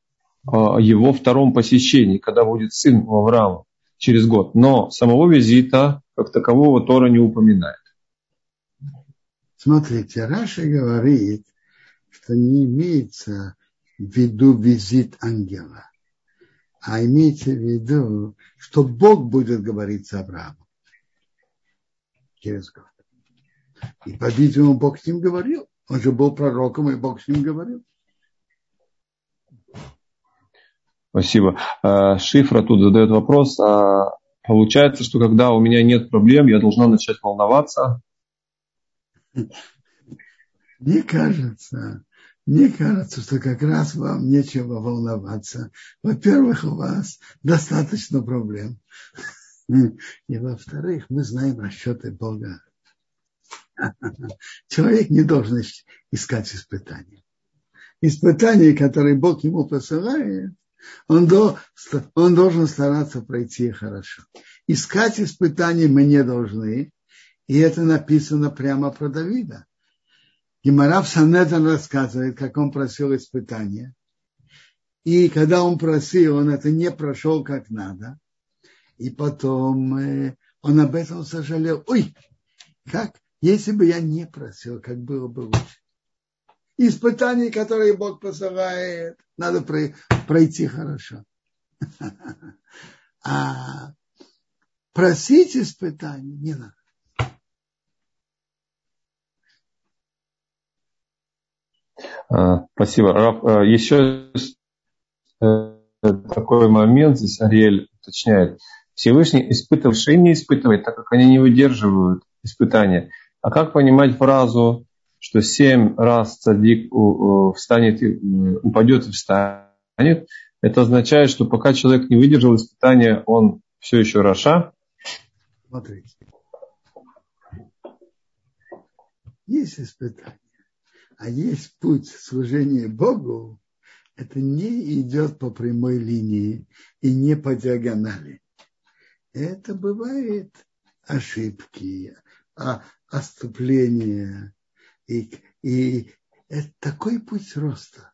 о его втором посещении, когда будет сын у Авраама через год? Но самого визита как такового Тора не упоминает. Смотрите, Раша говорит, что не имеется в виду визит ангела, а имеется в виду, что Бог будет говорить с Авраамом через год. И, по-видимому, Бог с ним говорил. Он же был пророком, и Бог с ним говорил. Спасибо. А, Шифра тут задает вопрос. А получается, что когда у меня нет проблем, я должна начать волноваться? Мне кажется, мне кажется, что как раз вам нечего волноваться. Во-первых, у вас достаточно проблем. И во-вторых, мы знаем расчеты Бога. Человек не должен искать испытания. Испытания, которые Бог ему посылает, он, до, он должен стараться пройти хорошо. Искать испытания мы не должны. И это написано прямо про Давида. Гимарав Санедан рассказывает, как он просил испытания. И когда он просил, он это не прошел как надо. И потом э, он об этом сожалел. Ой, как, если бы я не просил, как было бы лучше. Испытания, которые Бог посылает, надо пройти хорошо. А просить испытаний не надо. А, спасибо. А, еще э, такой момент, здесь Ариэль уточняет. Всевышний испытывавший не испытывает, так как они не выдерживают испытания. А как понимать фразу, что семь раз цадик встанет, упадет и встанет? Это означает, что пока человек не выдержал испытания, он все еще Раша? Смотрите. Есть испытание, а есть путь служения Богу, это не идет по прямой линии и не по диагонали это бывает ошибки, а, оступления. И, и это такой путь роста.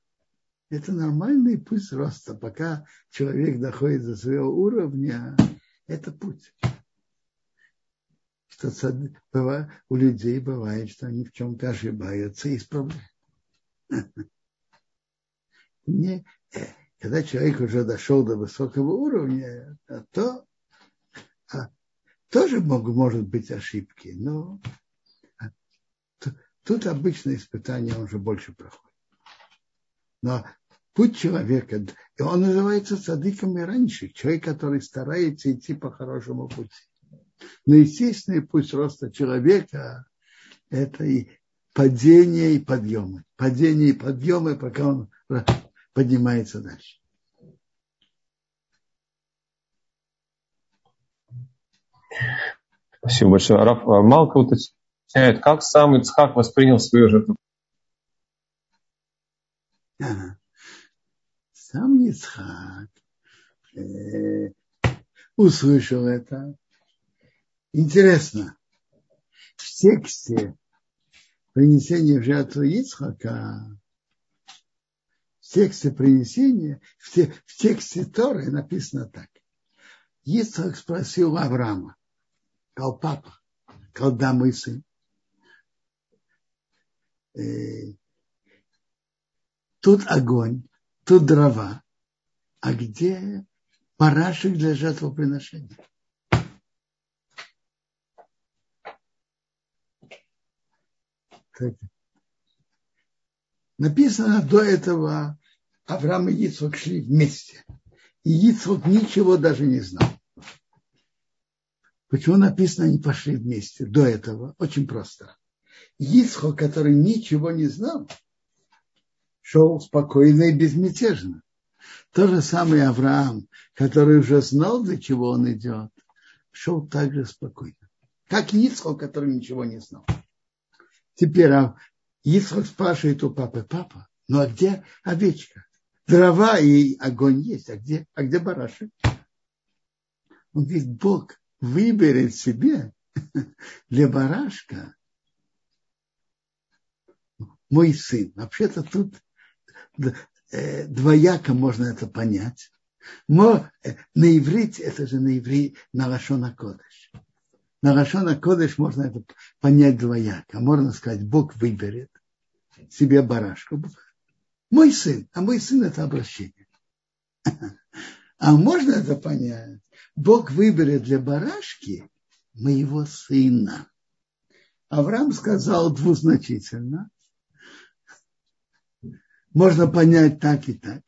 Это нормальный путь роста. Пока человек доходит до своего уровня, это путь. Что у людей бывает, что они в чем-то ошибаются и исправляют. Не, э, когда человек уже дошел до высокого уровня, то тоже могут, может быть ошибки, но тут обычное испытание он же больше проходит. Но путь человека, и он называется садиком и раньше, человек, который старается идти по хорошему пути. Но естественный путь роста человека – это и падение и подъемы. Падение и подъемы, пока он поднимается дальше. Спасибо большое. Раф а, Малка уточняет, как сам Ицхак воспринял свою жертву? Сам Ицхак э, услышал это. Интересно, в тексте принесение в жертву Ицхака, в тексте принесения, в, те, в тексте Торы написано так. Ицхак спросил Авраама, сказал, папа, когда мой сын, э, тут огонь, тут дрова, а где барашек для жертвоприношения? Написано до этого Авраам и Ицхок шли вместе. И Ицхок ничего даже не знал. Почему написано, они пошли вместе до этого? Очень просто. Ицхок, который ничего не знал, шел спокойно и безмятежно. То же самое Авраам, который уже знал, для чего он идет, шел также спокойно. Как и Ицхок, который ничего не знал. Теперь а Ицхак спрашивает у папы, папа, ну а где овечка? Дрова и огонь есть, а где, а где барашек? Он говорит, Бог выберет себе для барашка мой сын. Вообще-то тут э, двояко можно это понять. Но э, на иврите, это же на иврите, на Лашона Кодыш на Рашона Кодыш можно это понять двояко. Можно сказать, Бог выберет себе барашку. Мой сын, а мой сын это обращение. А можно это понять? Бог выберет для барашки моего сына. Авраам сказал двузначительно. Можно понять так и так.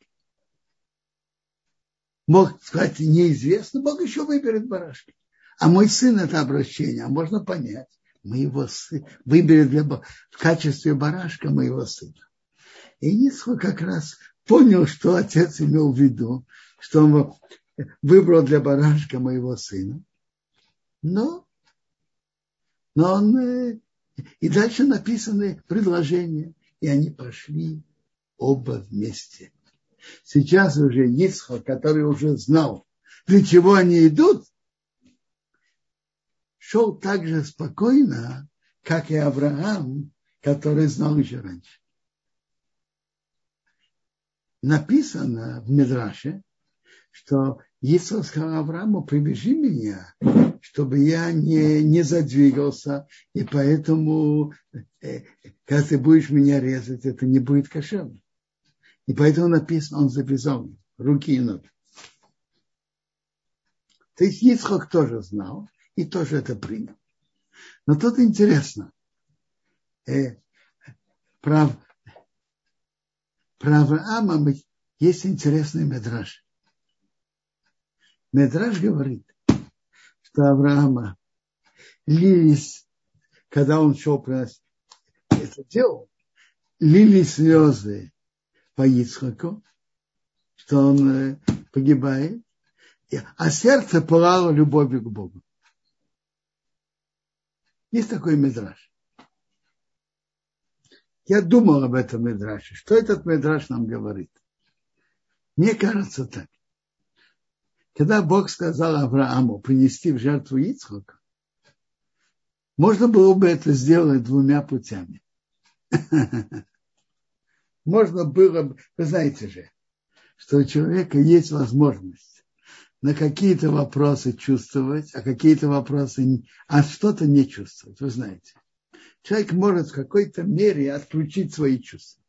Мог сказать неизвестно, Бог еще выберет барашки. А мой сын это обращение, а можно понять. Мы его сын, выберем для, в качестве барашка моего сына. И Ницхо как раз понял, что отец имел в виду, что он выбрал для барашка моего сына. Но, но он, э, и дальше написаны предложения, и они пошли оба вместе. Сейчас уже Ицхак, который уже знал, для чего они идут, шел так же спокойно, как и Авраам, который знал еще раньше. Написано в Медраше, что Исаак сказал Аврааму, прибежи меня, чтобы я не, не задвигался, и поэтому, э, когда ты будешь меня резать, это не будет кошерно. И поэтому написано, он завязал руки и ноги. То есть Ицхок тоже знал, и тоже это принял. Но тут интересно. Э, про, про Авраама есть интересный медраж. Медраж говорит, что Авраама лились, когда он шел приносить это делал, лили слезы по Ицхаку, что он э, погибает, а сердце пылало любовью к Богу. Есть такой медраж. Я думал об этом медраже. Что этот медраж нам говорит? Мне кажется так. Когда Бог сказал Аврааму принести в жертву Ицхока, можно было бы это сделать двумя путями. Можно было бы, вы знаете же, что у человека есть возможность на какие-то вопросы чувствовать, а какие-то вопросы, а что-то не чувствовать. Вы знаете, человек может в какой-то мере отключить свои чувства.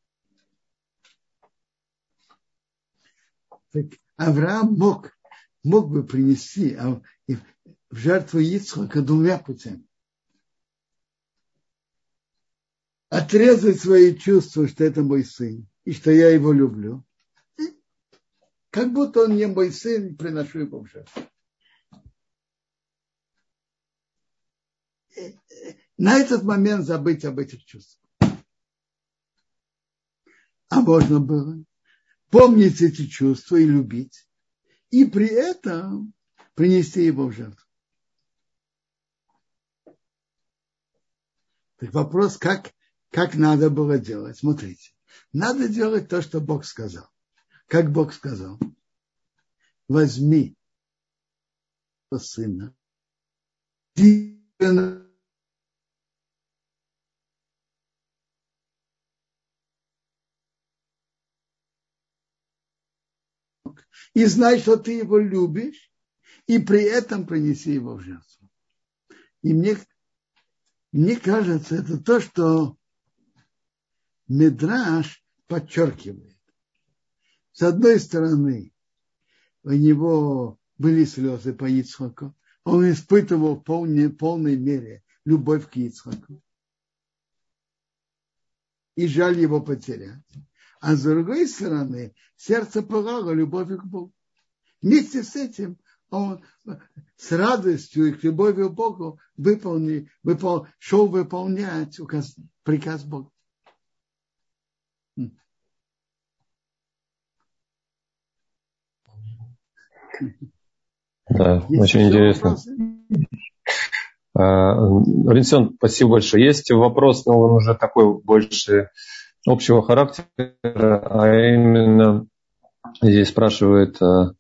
Так Авраам мог, мог бы принести а, в жертву Ицхака двумя путями. Отрезать свои чувства, что это мой сын, и что я его люблю, как будто он не мой сын, приношу его в жертву. На этот момент забыть об этих чувствах. А можно было помнить эти чувства и любить, и при этом принести его в жертву. Так вопрос, как, как надо было делать? Смотрите, надо делать то, что Бог сказал. Как Бог сказал, возьми сына, и знай, что ты его любишь, и при этом принеси его в жертву. И мне, мне кажется, это то, что Медраж подчеркивает. С одной стороны, у него были слезы по Ицхаку. Он испытывал в полной, полной мере любовь к Ицхаку. И жаль его потерять. А с другой стороны, сердце пылало любовью к Богу. Вместе с этим он с радостью и к любовью к Богу выполнил, выпол, шел выполнять указ, приказ Бога. Да, Есть очень интересно. Валентин, спасибо большое. Есть вопрос, но он уже такой больше общего характера, а именно здесь спрашивает, а,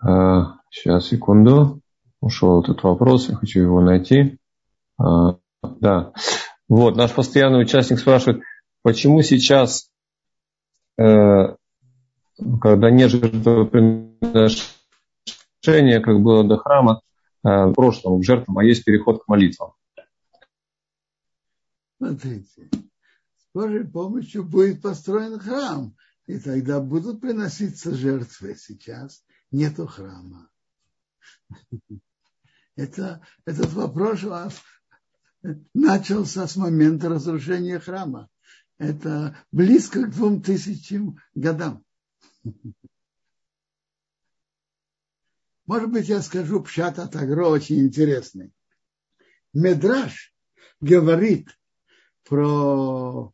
а, сейчас, секунду, ушел этот вопрос, я хочу его найти. А, да, вот, наш постоянный участник спрашивает, почему сейчас, э, когда нет жертвоприношения, решение, как было до храма, э, в прошлом, к жертвам, а есть переход к молитвам. Смотрите, Божьей помощью будет построен храм, и тогда будут приноситься жертвы. Сейчас нету храма. Это, этот вопрос начался с момента разрушения храма. Это близко к двум тысячам годам. Может быть, я скажу пшат от Агро очень интересный. Медраж говорит про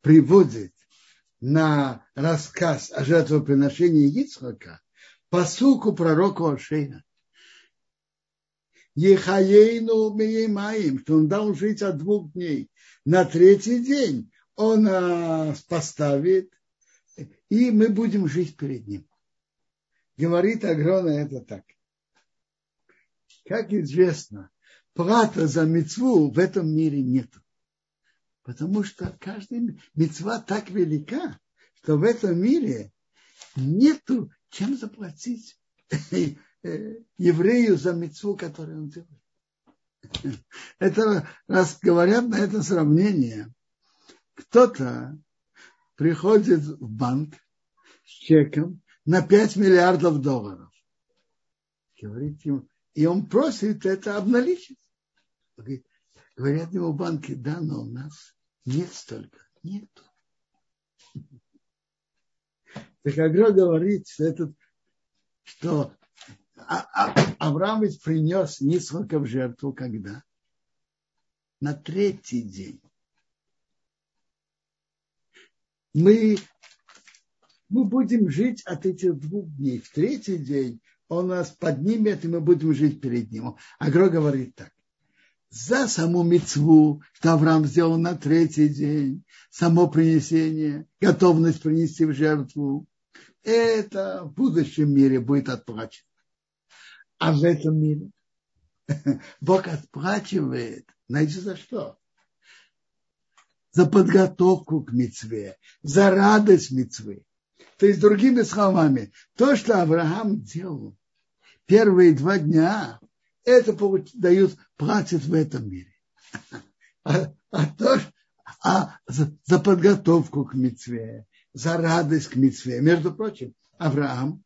приводит на рассказ о жертвоприношении Ицхака по суку пророку Ашея. Ехаейну Меемаим, что он дал жить от двух дней. На третий день он поставит и мы будем жить перед ним. Говорит Агрона это так. Как известно, плата за мецву в этом мире нет. Потому что каждая мецва так велика, что в этом мире нету чем заплатить еврею за мецву, которую он делает. Это, раз говорят на это сравнение, кто-то приходит в банк с чеком на 5 миллиардов долларов. Говорит ему, и он просит это обналичить. Говорят ему банки, да, но у нас нет столько. Нету. Так Агро говорит, что, этот, что а, а, Авраам ведь принес несколько в жертву когда? На третий день мы, мы будем жить от этих двух дней. В третий день он нас поднимет, и мы будем жить перед ним. Агро говорит так. За саму мецву, что Авраам сделал на третий день, само принесение, готовность принести в жертву, это в будущем мире будет отплачено. А в этом мире Бог отплачивает, знаете за что? за подготовку к мецве, за радость мецвы. То есть, другими словами, то, что Авраам делал первые два дня, это дают, платят в этом мире. А, а то, а за, за подготовку к мецве, за радость к мецве. Между прочим, Авраам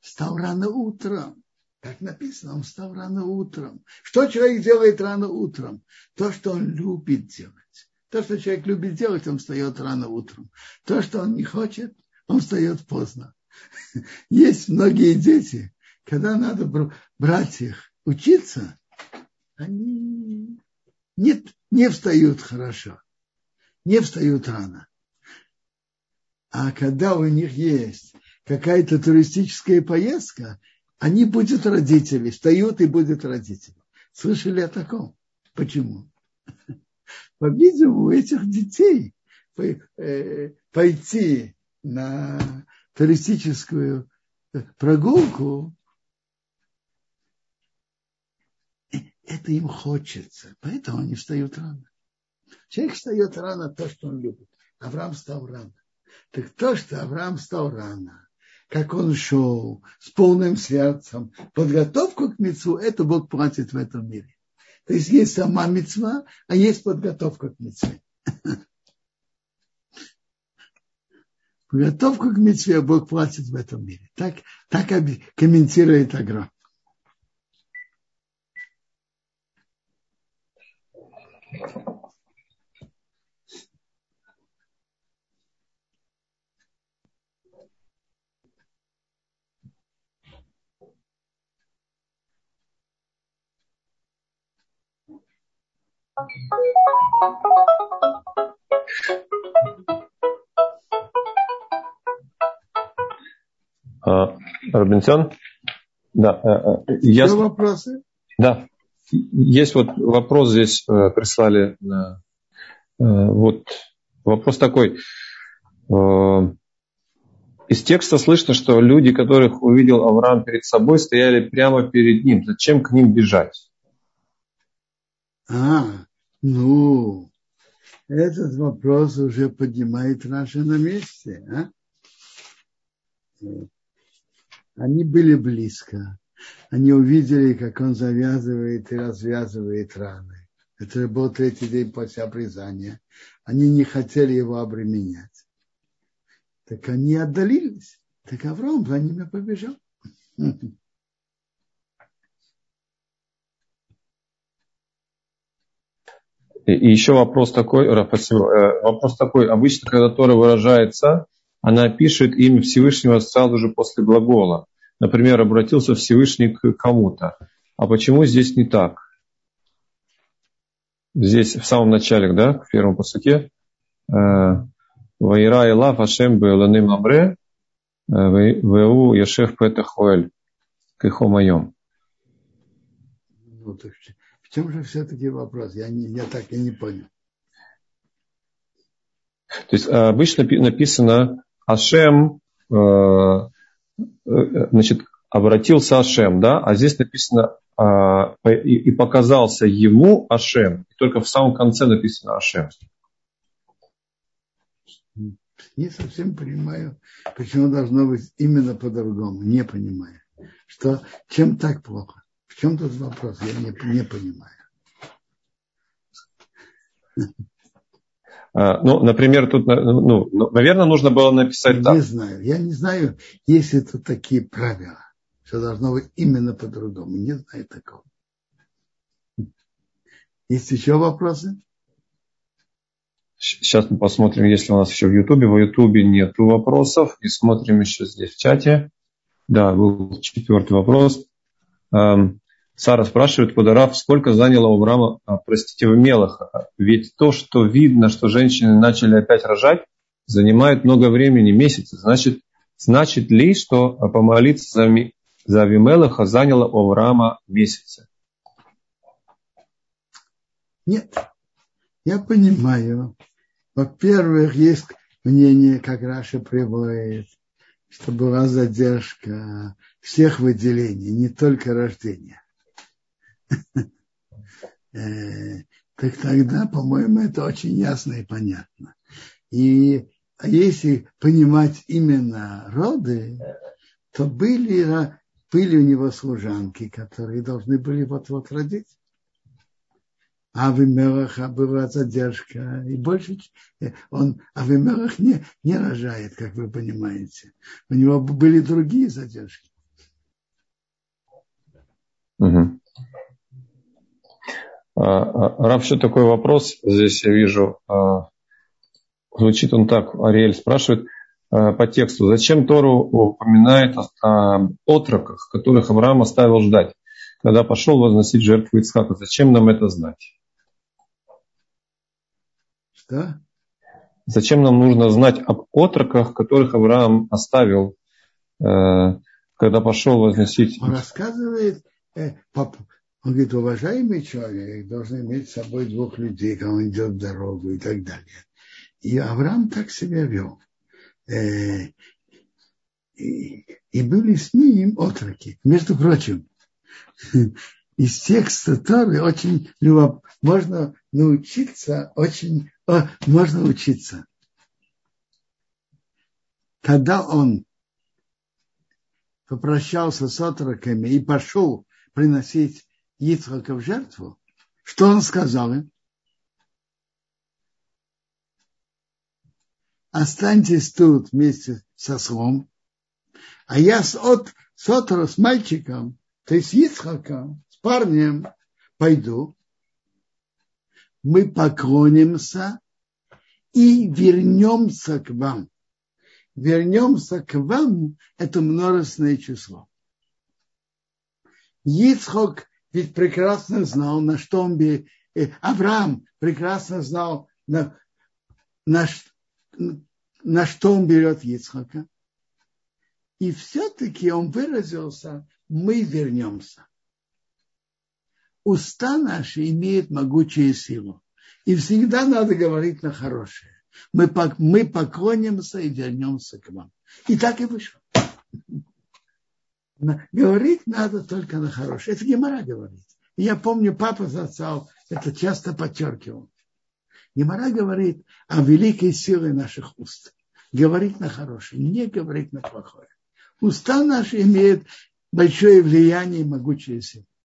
встал рано утром. Как написано, он встал рано утром. Что человек делает рано утром? То, что он любит делать. То, что человек любит делать, он встает рано утром. То, что он не хочет, он встает поздно. Есть многие дети, когда надо брать их учиться, они не, не встают хорошо, не встают рано. А когда у них есть какая-то туристическая поездка, они будут родители, встают и будут родители. Слышали о таком? Почему? по-видимому, у этих детей э, пойти на туристическую прогулку, это им хочется, поэтому они встают рано. Человек встает рано то, что он любит. Авраам стал рано. Так то, что Авраам стал рано, как он шел с полным сердцем, подготовку к мецу, это Бог платит в этом мире. То есть есть сама мецва, а есть подготовка к мецве. Подготовку к мецве Бог платит в этом мире. Так, так комментирует Агро. Робинсон? Да. Э, э, я... вопросы? Да. Есть вот вопрос здесь э, прислали. Вот вопрос такой. Из текста слышно, что люди, которых увидел Авраам перед собой, стояли прямо перед ним. Зачем к ним бежать? А, ну, этот вопрос уже поднимает наши на месте. А? Они были близко. Они увидели, как он завязывает и развязывает раны. Это был третий день после обрезания. Они не хотели его обременять. Так они отдалились. Так Авраам за ними побежал. И еще вопрос такой, спасибо, э, вопрос такой, обычно, когда Тора выражается, она пишет имя Всевышнего сразу же после глагола. Например, обратился Всевышний к кому-то. А почему здесь не так? Здесь в самом начале, да, в первом посуке. Э, Ваира и лав Ашем Бейланым Ламре э, Веу Яшев Петахуэль Кихо моем. Ну, в чем же все-таки вопрос? Я, не, я так и не понял. То есть э, обычно написано Ашем, значит, обратился Ашем, да, а здесь написано и показался ему Ашем. И только в самом конце написано Ашем. Не совсем понимаю, почему должно быть именно по-другому. Не понимаю. Что, чем так плохо? В чем тут вопрос? Я не, не понимаю. А, ну, например, тут, ну, ну, наверное, нужно было написать я так. Не знаю, я не знаю, есть ли тут такие правила, что должно быть именно по-другому. Не знаю такого. Есть еще вопросы? Сейчас мы посмотрим, если у нас еще в Ютубе. В Ютубе нет вопросов. И смотрим еще здесь в чате. Да, был четвертый вопрос. Сара спрашивает, Кударав, сколько заняло у Авраама, а, простите, в Мелаха? Ведь то, что видно, что женщины начали опять рожать, занимает много времени, месяцы. Значит, значит ли, что помолиться за, за Авимелаха заняло у Авраама месяцы? Нет, я понимаю. Во-первых, есть мнение, как Раша приводит, что была задержка всех выделений, не только рождения. Э, так тогда, по-моему, это очень ясно и понятно. И а если понимать именно роды, то были, были у него служанки, которые должны были вот-вот родить. А в Авимелаха была задержка, и больше э, он Авимелах не, не рожает, как вы понимаете. У него были другие задержки. Угу. А, а, Раб, еще такой вопрос здесь я вижу. А, звучит он так, Ариэль спрашивает по тексту. Зачем Тору упоминает о отроках, которых Авраам оставил ждать, когда пошел возносить жертву Ицхака? Зачем нам это знать? Что? Зачем нам нужно знать об отроках, которых Авраам оставил, э, когда пошел возносить? Он рассказывает, э, он говорит, уважаемый человек должен иметь с собой двух людей, когда он идет в дорогу и так далее. И Авраам так себя вел. Э, и, были с ним отроки. Между прочим, из текста Торы очень любоп... можно научиться, очень о, можно учиться. когда он попрощался с отроками и пошел приносить Ицхака в жертву, что он сказал им? Останьтесь тут вместе со слом, а я с, от, с, отро, с мальчиком, то есть с Ицхаком, с парнем пойду, мы поклонимся и вернемся к вам. Вернемся к вам – это множественное число. Ицхок ведь прекрасно знал, на что он. Э, Авраам прекрасно знал, на, на, на что он берет Ицхака. И все-таки он выразился, мы вернемся. Уста наши имеют могучую силу. И всегда надо говорить на хорошее. Мы, мы поклонимся и вернемся к вам. И так и вышло. Говорить надо только на хорошее. Это Гемора говорит. Я помню, папа зацал это часто подчеркивал. Гемора говорит о великой силе наших уст. Говорить на хорошее, не говорить на плохое. Уста наши имеют большое влияние и могучие силы.